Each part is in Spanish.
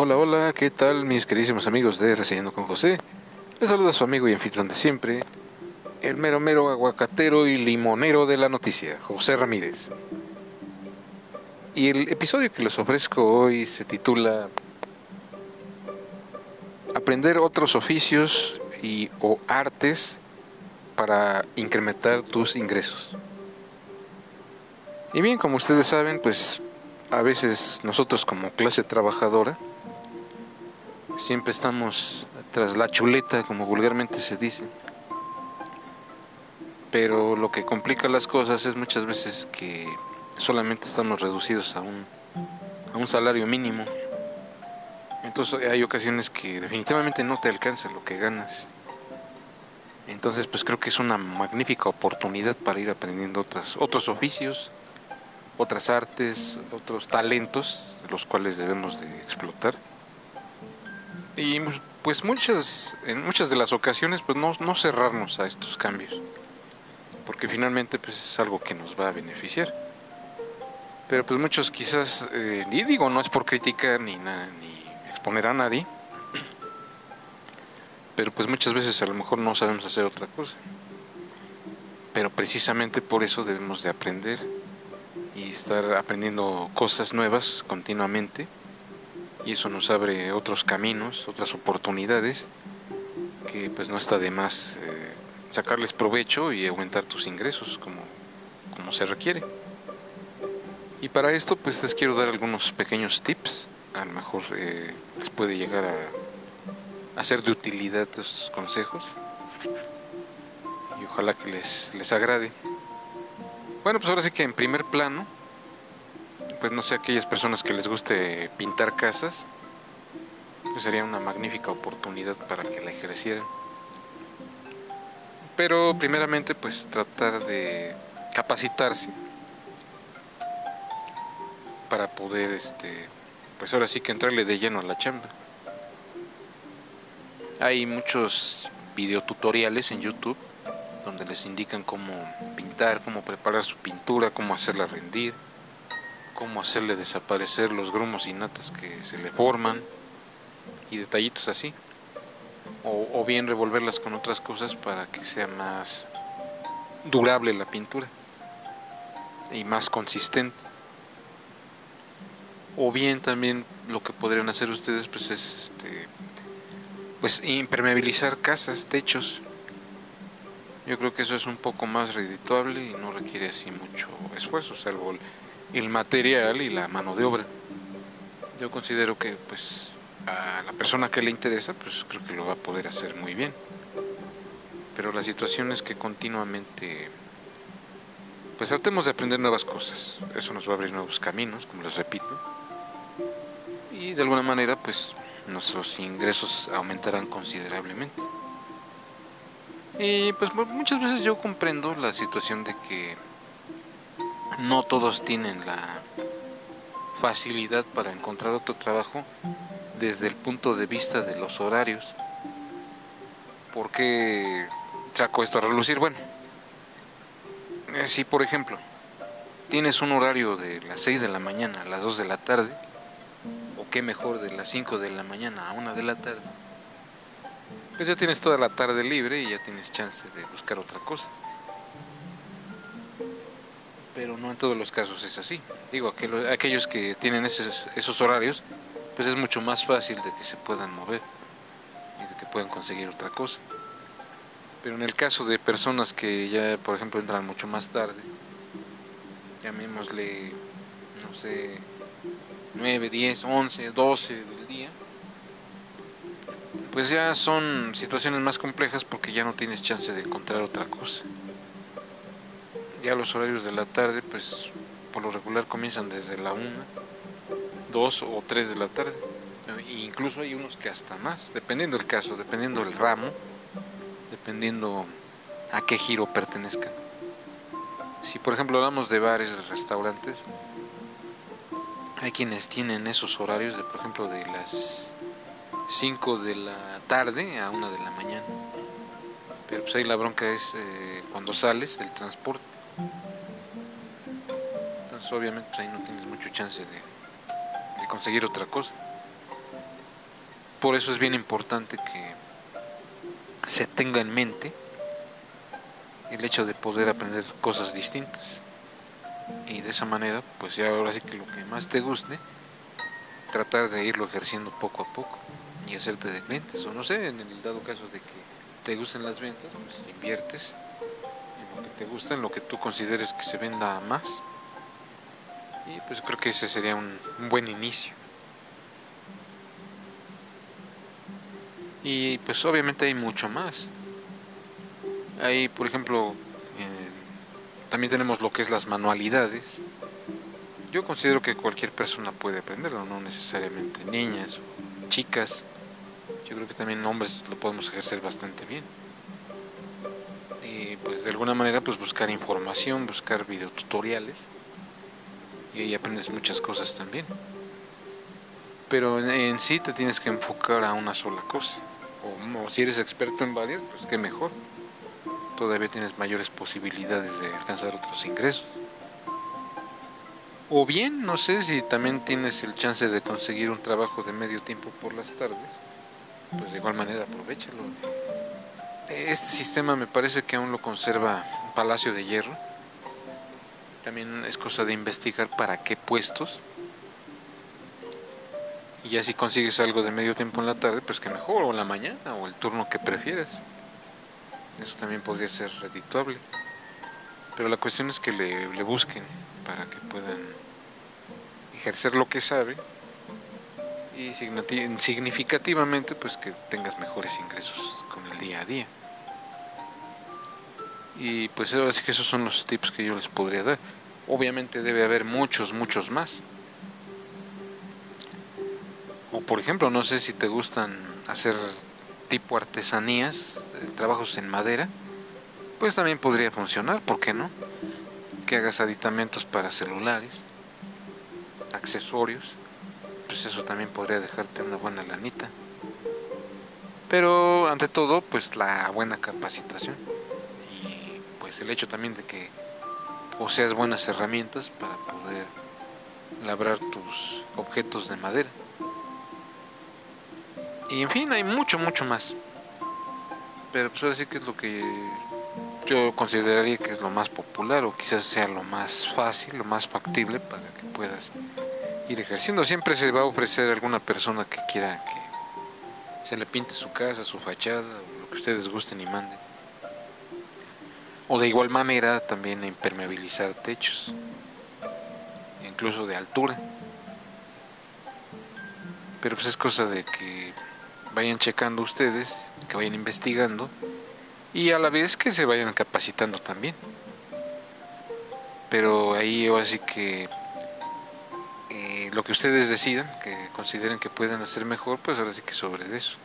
Hola, hola, ¿qué tal mis queridísimos amigos de Reseñando con José? Les saluda su amigo y anfitrión de siempre, el mero mero aguacatero y limonero de la noticia, José Ramírez. Y el episodio que les ofrezco hoy se titula Aprender otros oficios y o artes para incrementar tus ingresos. Y bien, como ustedes saben, pues a veces nosotros como clase trabajadora siempre estamos tras la chuleta, como vulgarmente se dice. Pero lo que complica las cosas es muchas veces que solamente estamos reducidos a un, a un salario mínimo. Entonces hay ocasiones que definitivamente no te alcanza lo que ganas. Entonces pues creo que es una magnífica oportunidad para ir aprendiendo otras, otros oficios, otras artes, otros talentos, los cuales debemos de explotar. Y pues muchas, en muchas de las ocasiones pues no, no cerrarnos a estos cambios, porque finalmente pues es algo que nos va a beneficiar. Pero pues muchos quizás, eh, y digo, no es por criticar ni, ni exponer a nadie, pero pues muchas veces a lo mejor no sabemos hacer otra cosa. Pero precisamente por eso debemos de aprender y estar aprendiendo cosas nuevas continuamente y eso nos abre otros caminos, otras oportunidades que pues no está de más eh, sacarles provecho y aumentar tus ingresos como, como se requiere. Y para esto pues les quiero dar algunos pequeños tips, a lo mejor eh, les puede llegar a, a, ser de utilidad estos consejos y ojalá que les, les agrade. Bueno, pues ahora sí que en primer plano, pues no sé, aquellas personas que les guste pintar casas, pues sería una magnífica oportunidad para que la ejercieran. Pero primeramente pues tratar de capacitarse para poder este pues ahora sí que entrarle de lleno a la chamba. Hay muchos videotutoriales en YouTube donde les indican cómo pintar, cómo preparar su pintura, cómo hacerla rendir, cómo hacerle desaparecer los grumos y natas que se le forman y detallitos así. O, bien revolverlas con otras cosas para que sea más durable la pintura y más consistente. O bien también lo que podrían hacer ustedes pues es este pues impermeabilizar casas, techos yo creo que eso es un poco más redituable y no requiere así mucho esfuerzo, salvo el, material y la mano de obra. Yo considero que pues a la persona que le interesa, pues creo que lo va a poder hacer muy bien. Pero la situación es que continuamente pues tratemos de aprender nuevas cosas. Eso nos va a abrir nuevos caminos, como les repito. Y de alguna manera pues nuestros ingresos aumentarán considerablemente. Y pues muchas veces yo comprendo la situación de que no todos tienen la facilidad para encontrar otro trabajo desde el punto de vista de los horarios. ¿Por qué saco esto a relucir? Bueno, eh, si por ejemplo tienes un horario de las 6 de la mañana a las 2 de la tarde, o qué mejor de las 5 de la mañana a 1 de la tarde, pues ya tienes toda la tarde libre y ya tienes chance de buscar otra cosa. Pero no en todos los casos es así. Digo, aquellos que tienen esos, esos horarios, pues es mucho más fácil de que se puedan mover y de que puedan conseguir otra cosa. Pero en el caso de personas que ya, por ejemplo, entran mucho más tarde, llamémosle, no sé, 9, 10, 11, 12 del día, pues ya son situaciones más complejas porque ya no tienes chance de encontrar otra cosa. Ya los horarios de la tarde, pues por lo regular comienzan desde la 1, 2 o 3 de la tarde. E incluso hay unos que hasta más, dependiendo del caso, dependiendo del ramo, dependiendo a qué giro pertenezcan. Si por ejemplo hablamos de bares, restaurantes, hay quienes tienen esos horarios de, por ejemplo, de las 5 de la tarde a 1 de la mañana. Pero pues ahí la bronca es eh, cuando sales, el transporte. Entonces obviamente pues ahí no tienes mucho chance de, conseguir otra cosa. por eso es bien importante que se tenga en mente el hecho de poder aprender cosas distintas. Y de esa manera, pues ya ahora sí que lo que más te guste, tratar de irlo ejerciendo poco a poco y hacerte de clientes. O no sé, en el dado caso de que te gusten las ventas, pues inviertes que te gusta, en lo que tú consideres que se venda más. Y pues creo que ese sería un, buen inicio. Y pues obviamente hay mucho más. Hay, por ejemplo, también tenemos lo que es las manualidades. Yo considero que cualquier persona puede aprenderlo, no necesariamente niñas o chicas. Yo creo que también hombres lo podemos ejercer bastante bien. Pues de alguna manera pues buscar información, buscar videotutoriales y ahí aprendes muchas cosas también. Pero en, sí te tienes que enfocar a una sola cosa. O, si eres experto en varias, pues qué mejor. Todavía tienes mayores posibilidades de alcanzar otros ingresos. O bien, no sé si también tienes el chance de conseguir un trabajo de medio tiempo por las tardes, pues de igual manera aprovechalo. Este sistema me parece que aún lo conserva Palacio de Hierro también es cosa de investigar para qué puestos. Y ya si consigues algo de medio tiempo en la tarde, pues que mejor, o la mañana, o el turno que prefieras. Eso también podría ser redituable. Pero la cuestión es que le, le busquen para que puedan ejercer lo que sabe y significativamente pues que tengas mejores ingresos con el día a día. Y pues ahora sí que esos son los tips que yo les podría dar. Obviamente debe haber muchos, muchos más. O por ejemplo, no sé si te gustan hacer tipo artesanías, eh, trabajos en madera, pues también podría funcionar, ¿por qué no? Que hagas aditamentos para celulares, accesorios, pues eso también podría dejarte una buena lanita. Pero ante todo, pues la buena capacitación pues el hecho también de que poseas buenas herramientas para poder labrar tus objetos de madera. Y en fin, hay mucho, mucho más. Pero pues ahora sí que es lo que yo consideraría que es lo más popular o quizás sea lo más fácil, lo más factible para que puedas ir ejerciendo. Siempre se va a ofrecer alguna persona que quiera que se le pinte su casa, su fachada, o lo que ustedes gusten y manden. O de igual manera también impermeabilizar techos, incluso de altura. Pero pues es cosa de que vayan checando ustedes, que vayan investigando y a la vez que se vayan capacitando también. Pero ahí así que eh, lo que ustedes decidan, que consideren que pueden hacer mejor, pues ahora sí que sobre eso.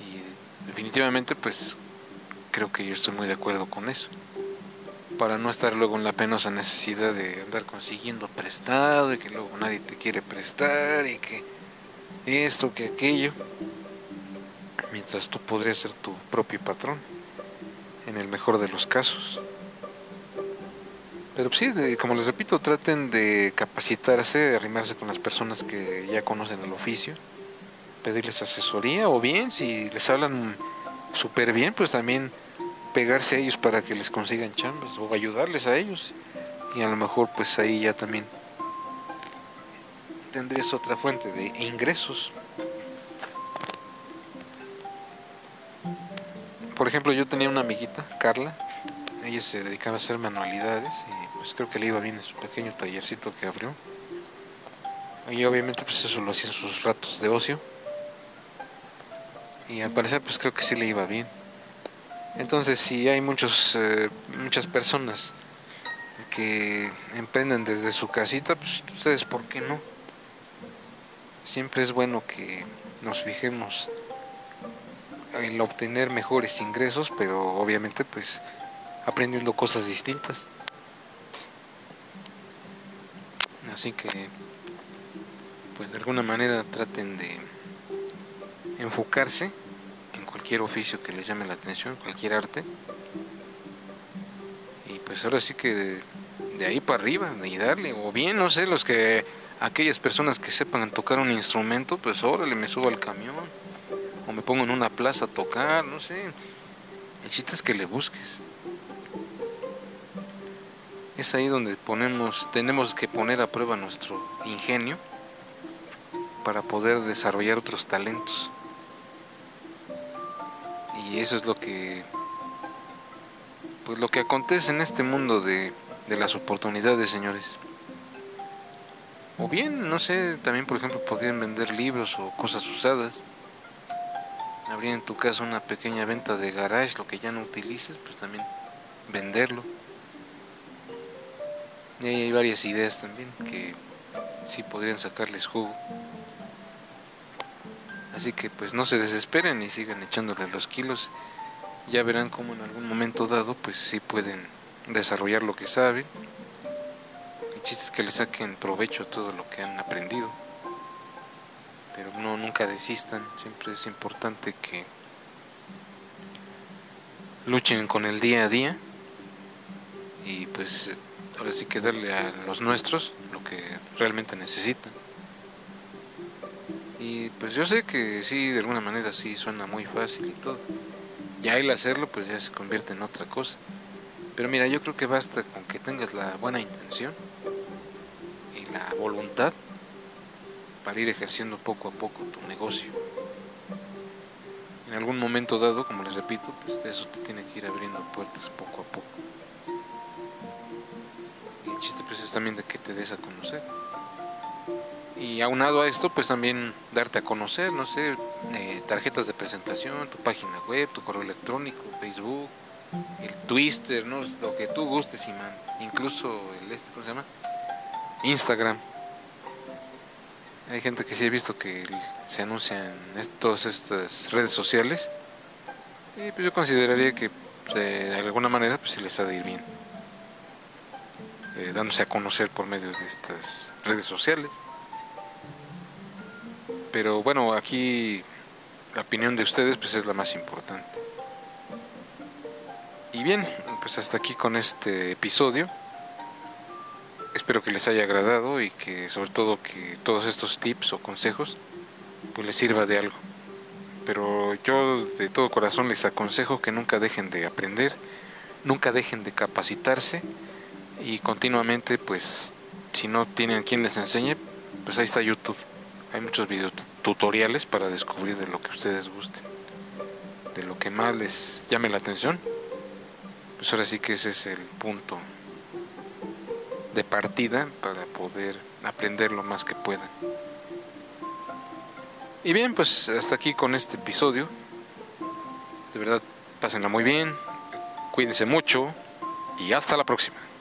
Y definitivamente pues creo que yo estoy muy de acuerdo con eso. Para no estar luego en la penosa necesidad de andar consiguiendo prestado y que luego nadie te quiere prestar y que esto, que aquello. Mientras tú podrías ser tu propio patrón, en el mejor de los casos. Pero sí, como les repito, traten de capacitarse, de arrimarse con las personas que ya conocen el oficio, pedirles asesoría o bien, si les hablan súper bien, pues también pegarse a ellos para que les consigan chambas o ayudarles a ellos y a lo mejor pues ahí ya también tendrías otra fuente de ingresos. Por ejemplo, yo tenía una amiguita, Carla, ella se dedicaba a hacer manualidades y pues creo que le iba bien en su pequeño tallercito que abrió. Y obviamente pues eso lo hacía en sus ratos de ocio. Y al parecer pues creo que sí le iba bien. Entonces, si hay muchos, eh, muchas personas que emprenden desde su casita, pues ustedes, ¿por qué no? Siempre es bueno que nos fijemos en obtener mejores ingresos, pero obviamente pues aprendiendo cosas distintas. Así que pues de alguna manera traten de enfocarse cualquier oficio que les llame la atención, cualquier arte. Y pues ahora sí que de, ahí para arriba, y darle, o bien, no sé, los que aquellas personas que sepan tocar un instrumento, pues órale, me subo al camión o me pongo en una plaza a tocar, no sé. El chiste es que le busques. Es ahí donde ponemos, tenemos que poner a prueba nuestro ingenio para poder desarrollar otros talentos. Y eso es lo que pues lo que acontece en este mundo de, de las oportunidades, señores. O bien, no sé, también por ejemplo podrían vender libros o cosas usadas. Abrir en tu casa una pequeña venta de garage, lo que ya no utilices, pues también venderlo. Y hay varias ideas también que sí podrían sacarles jugo. Así que pues no se desesperen y sigan echándole los kilos. Ya verán cómo en algún momento dado pues sí pueden desarrollar lo que saben. El chiste es que le saquen provecho a todo lo que han aprendido. Pero no nunca desistan, siempre es importante que luchen con el día a día y pues ahora sí que darle a los nuestros lo que realmente necesitan. Y pues yo sé que sí, de alguna manera sí suena muy fácil y todo. Ya el hacerlo pues ya se convierte en otra cosa. Pero mira, yo creo que basta con que tengas la buena intención y la voluntad para ir ejerciendo poco a poco tu negocio. En algún momento dado, como les repito, pues eso te tiene que ir abriendo puertas poco a poco. Y el chiste pues es también de que te des a conocer. Y aunado a esto, pues también darte a conocer, no sé, eh, tarjetas de presentación, tu página web, tu correo electrónico, Facebook, el Twister, ¿no? lo que tú gustes, y incluso el este, ¿cómo se llama? Instagram. Hay gente que sí he visto que se anuncia en todas estas redes sociales. Y pues yo consideraría que de alguna manera pues sí les ha de ir bien. Eh, dándose a conocer por medio de estas redes sociales. Pero bueno, aquí la opinión de ustedes pues es la más importante. Y bien, pues hasta aquí con este episodio. Espero que les haya agradado y que sobre todo que todos estos tips o consejos pues les sirva de algo. Pero yo de todo corazón les aconsejo que nunca dejen de aprender, nunca dejen de capacitarse y continuamente pues si no tienen quien les enseñe, pues ahí está YouTube. Hay muchos videos tutoriales para descubrir de lo que ustedes gusten, de lo que más les llame la atención. Pues ahora sí que ese es el punto de partida para poder aprender lo más que puedan. Y bien, pues hasta aquí con este episodio. De verdad, pásenla muy bien, cuídense mucho y hasta la próxima.